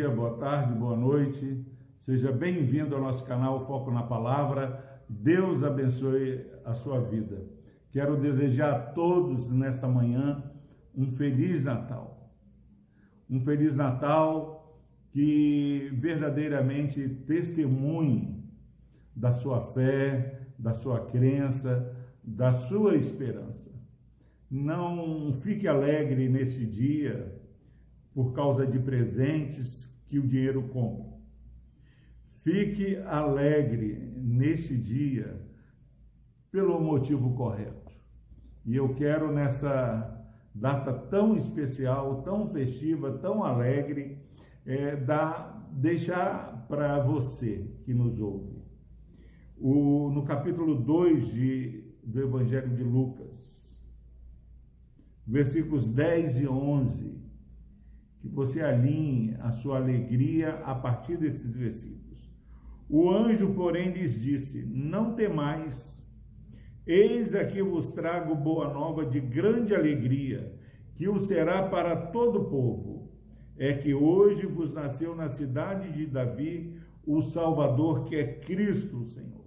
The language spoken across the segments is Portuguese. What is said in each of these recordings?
dia, boa tarde, boa noite. Seja bem-vindo ao nosso canal Foco na Palavra. Deus abençoe a sua vida. Quero desejar a todos nessa manhã um feliz Natal. Um feliz Natal que verdadeiramente testemunhe da sua fé, da sua crença, da sua esperança. Não fique alegre nesse dia por causa de presentes que o dinheiro compra. Fique alegre neste dia pelo motivo correto. E eu quero nessa data tão especial, tão festiva, tão alegre, é, dar, deixar para você que nos ouve. O, no capítulo 2 de, do Evangelho de Lucas, versículos 10 e 11, que você alinhe a sua alegria a partir desses versículos. O anjo, porém, lhes disse: Não temais, eis aqui vos trago boa nova de grande alegria, que o será para todo o povo. É que hoje vos nasceu na cidade de Davi o Salvador, que é Cristo o Senhor.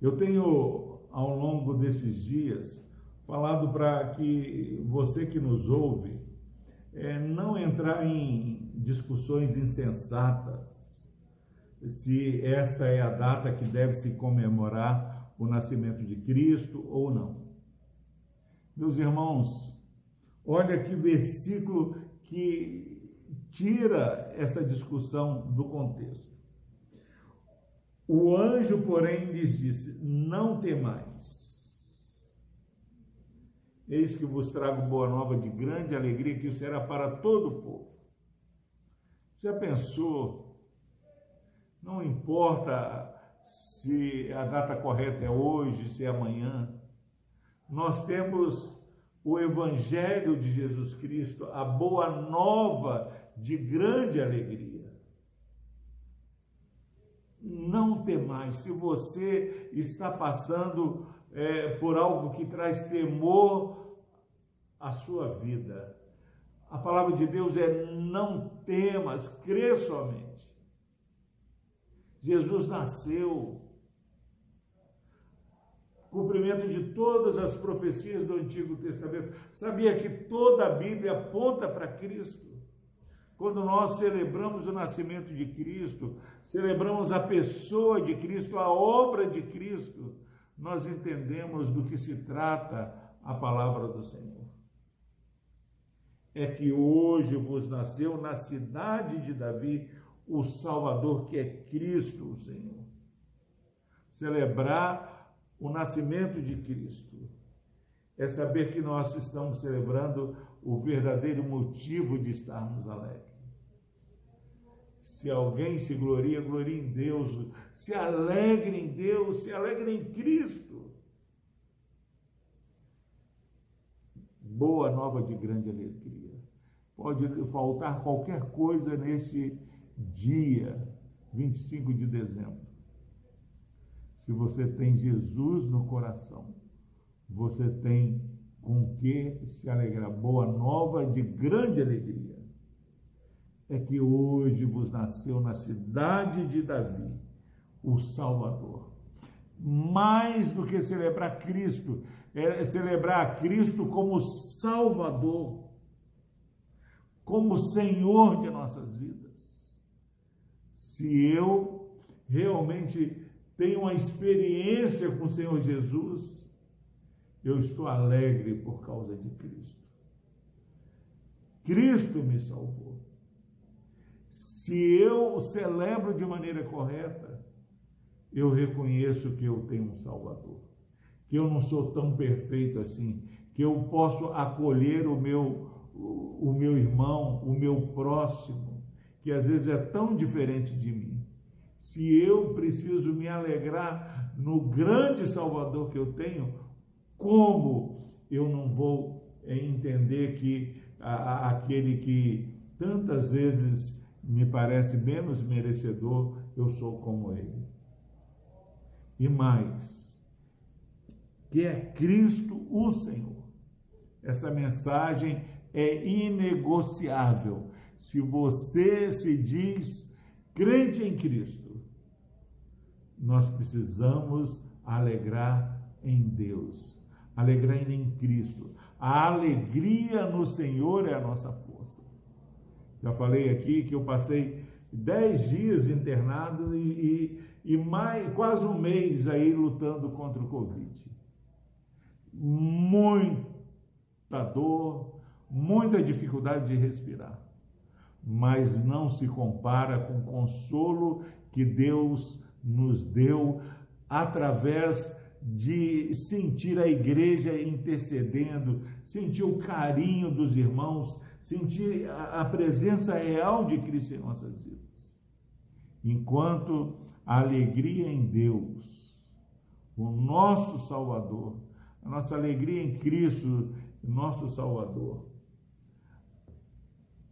Eu tenho, ao longo desses dias, falado para que você que nos ouve, é, não entrar em discussões insensatas se esta é a data que deve se comemorar o nascimento de Cristo ou não. Meus irmãos, olha que versículo que tira essa discussão do contexto. O anjo, porém, lhes disse: Não temais Eis que vos trago boa nova de grande alegria, que será para todo o povo. Já pensou? Não importa se a data correta é hoje, se é amanhã. Nós temos o Evangelho de Jesus Cristo, a boa nova de grande alegria. Não temais, se você está passando é, por algo que traz temor à sua vida. A palavra de Deus é: não temas, crê somente. Jesus nasceu. Cumprimento de todas as profecias do Antigo Testamento. Sabia que toda a Bíblia aponta para Cristo. Quando nós celebramos o nascimento de Cristo, celebramos a pessoa de Cristo, a obra de Cristo, nós entendemos do que se trata a palavra do Senhor. É que hoje vos nasceu na cidade de Davi o Salvador, que é Cristo, o Senhor. Celebrar o nascimento de Cristo é saber que nós estamos celebrando o verdadeiro motivo de estarmos alegres. Se alguém se gloria, gloria em Deus. Se alegre em Deus, se alegre em Cristo. Boa nova de grande alegria. Pode faltar qualquer coisa neste dia, 25 de dezembro. Se você tem Jesus no coração, você tem com que se alegrar. Boa nova de grande alegria é que hoje vos nasceu na cidade de Davi o Salvador. Mais do que celebrar Cristo, é celebrar Cristo como Salvador, como Senhor de nossas vidas. Se eu realmente tenho uma experiência com o Senhor Jesus, eu estou alegre por causa de Cristo. Cristo me salvou se eu celebro de maneira correta, eu reconheço que eu tenho um Salvador, que eu não sou tão perfeito assim, que eu posso acolher o meu, o meu irmão, o meu próximo, que às vezes é tão diferente de mim. Se eu preciso me alegrar no grande Salvador que eu tenho, como eu não vou entender que aquele que tantas vezes me parece menos merecedor, eu sou como ele. E mais, que é Cristo o Senhor. Essa mensagem é inegociável. se você se diz crente em Cristo, nós precisamos alegrar em Deus, alegrar em Cristo. A alegria no Senhor é a nossa força. Já falei aqui que eu passei dez dias internado e, e, e mais, quase um mês aí lutando contra o Covid. Muita dor, muita dificuldade de respirar, mas não se compara com o consolo que Deus nos deu através de sentir a igreja intercedendo, sentir o carinho dos irmãos, sentir a presença real de Cristo em nossas vidas. Enquanto a alegria em Deus, o nosso Salvador, a nossa alegria em Cristo, nosso Salvador,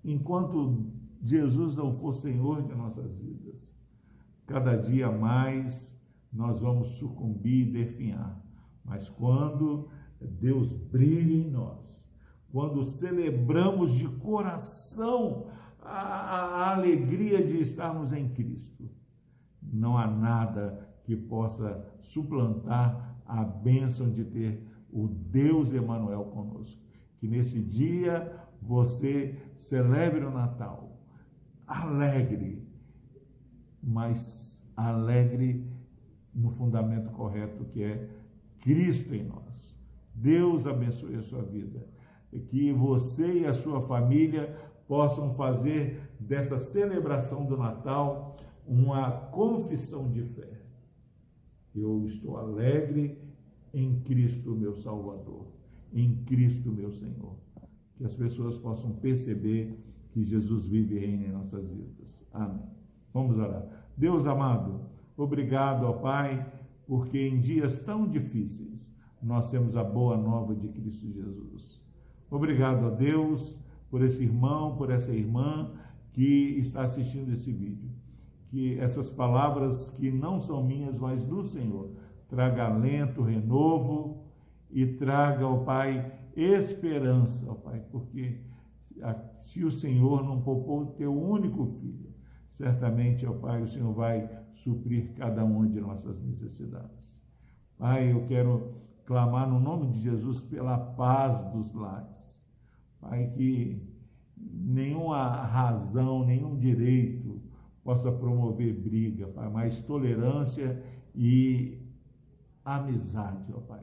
enquanto Jesus não for Senhor de nossas vidas, cada dia mais nós vamos sucumbir e definhar. Mas quando Deus brilha em nós, quando celebramos de coração a, a, alegria de estarmos em Cristo, não há nada que possa suplantar a bênção de ter o Deus Emanuel conosco. Que nesse dia você celebre o Natal alegre, mas alegre no fundamento correto que é Cristo em nós. Deus abençoe a sua vida. Que você e a sua família possam fazer dessa celebração do Natal uma confissão de fé. Eu estou alegre em Cristo, meu Salvador, em Cristo, meu Senhor. Que as pessoas possam perceber que Jesus vive e reina em nossas vidas. Amém. Vamos orar. Deus amado, Obrigado, ó Pai, porque em dias tão difíceis nós temos a boa nova de Cristo Jesus. Obrigado a Deus por esse irmão, por essa irmã que está assistindo esse vídeo. Que essas palavras que não são minhas, mas do Senhor, traga alento, renovo e traga, ó Pai, esperança, ó Pai, porque se o Senhor não poupou o teu único filho, certamente, ó Pai, o Senhor vai suprir cada uma de nossas necessidades. Pai, eu quero clamar no nome de Jesus pela paz dos lares. Pai, que nenhuma razão, nenhum direito possa promover briga, Pai, mas tolerância e amizade, ó Pai.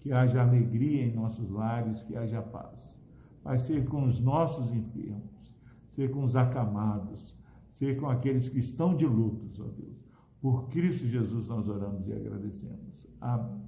Que haja alegria em nossos lares, que haja paz. Pai, ser com os nossos enfermos, ser com os acamados, ser com aqueles que estão de lutos, ó Deus. Por Cristo Jesus nós oramos e agradecemos. Amém.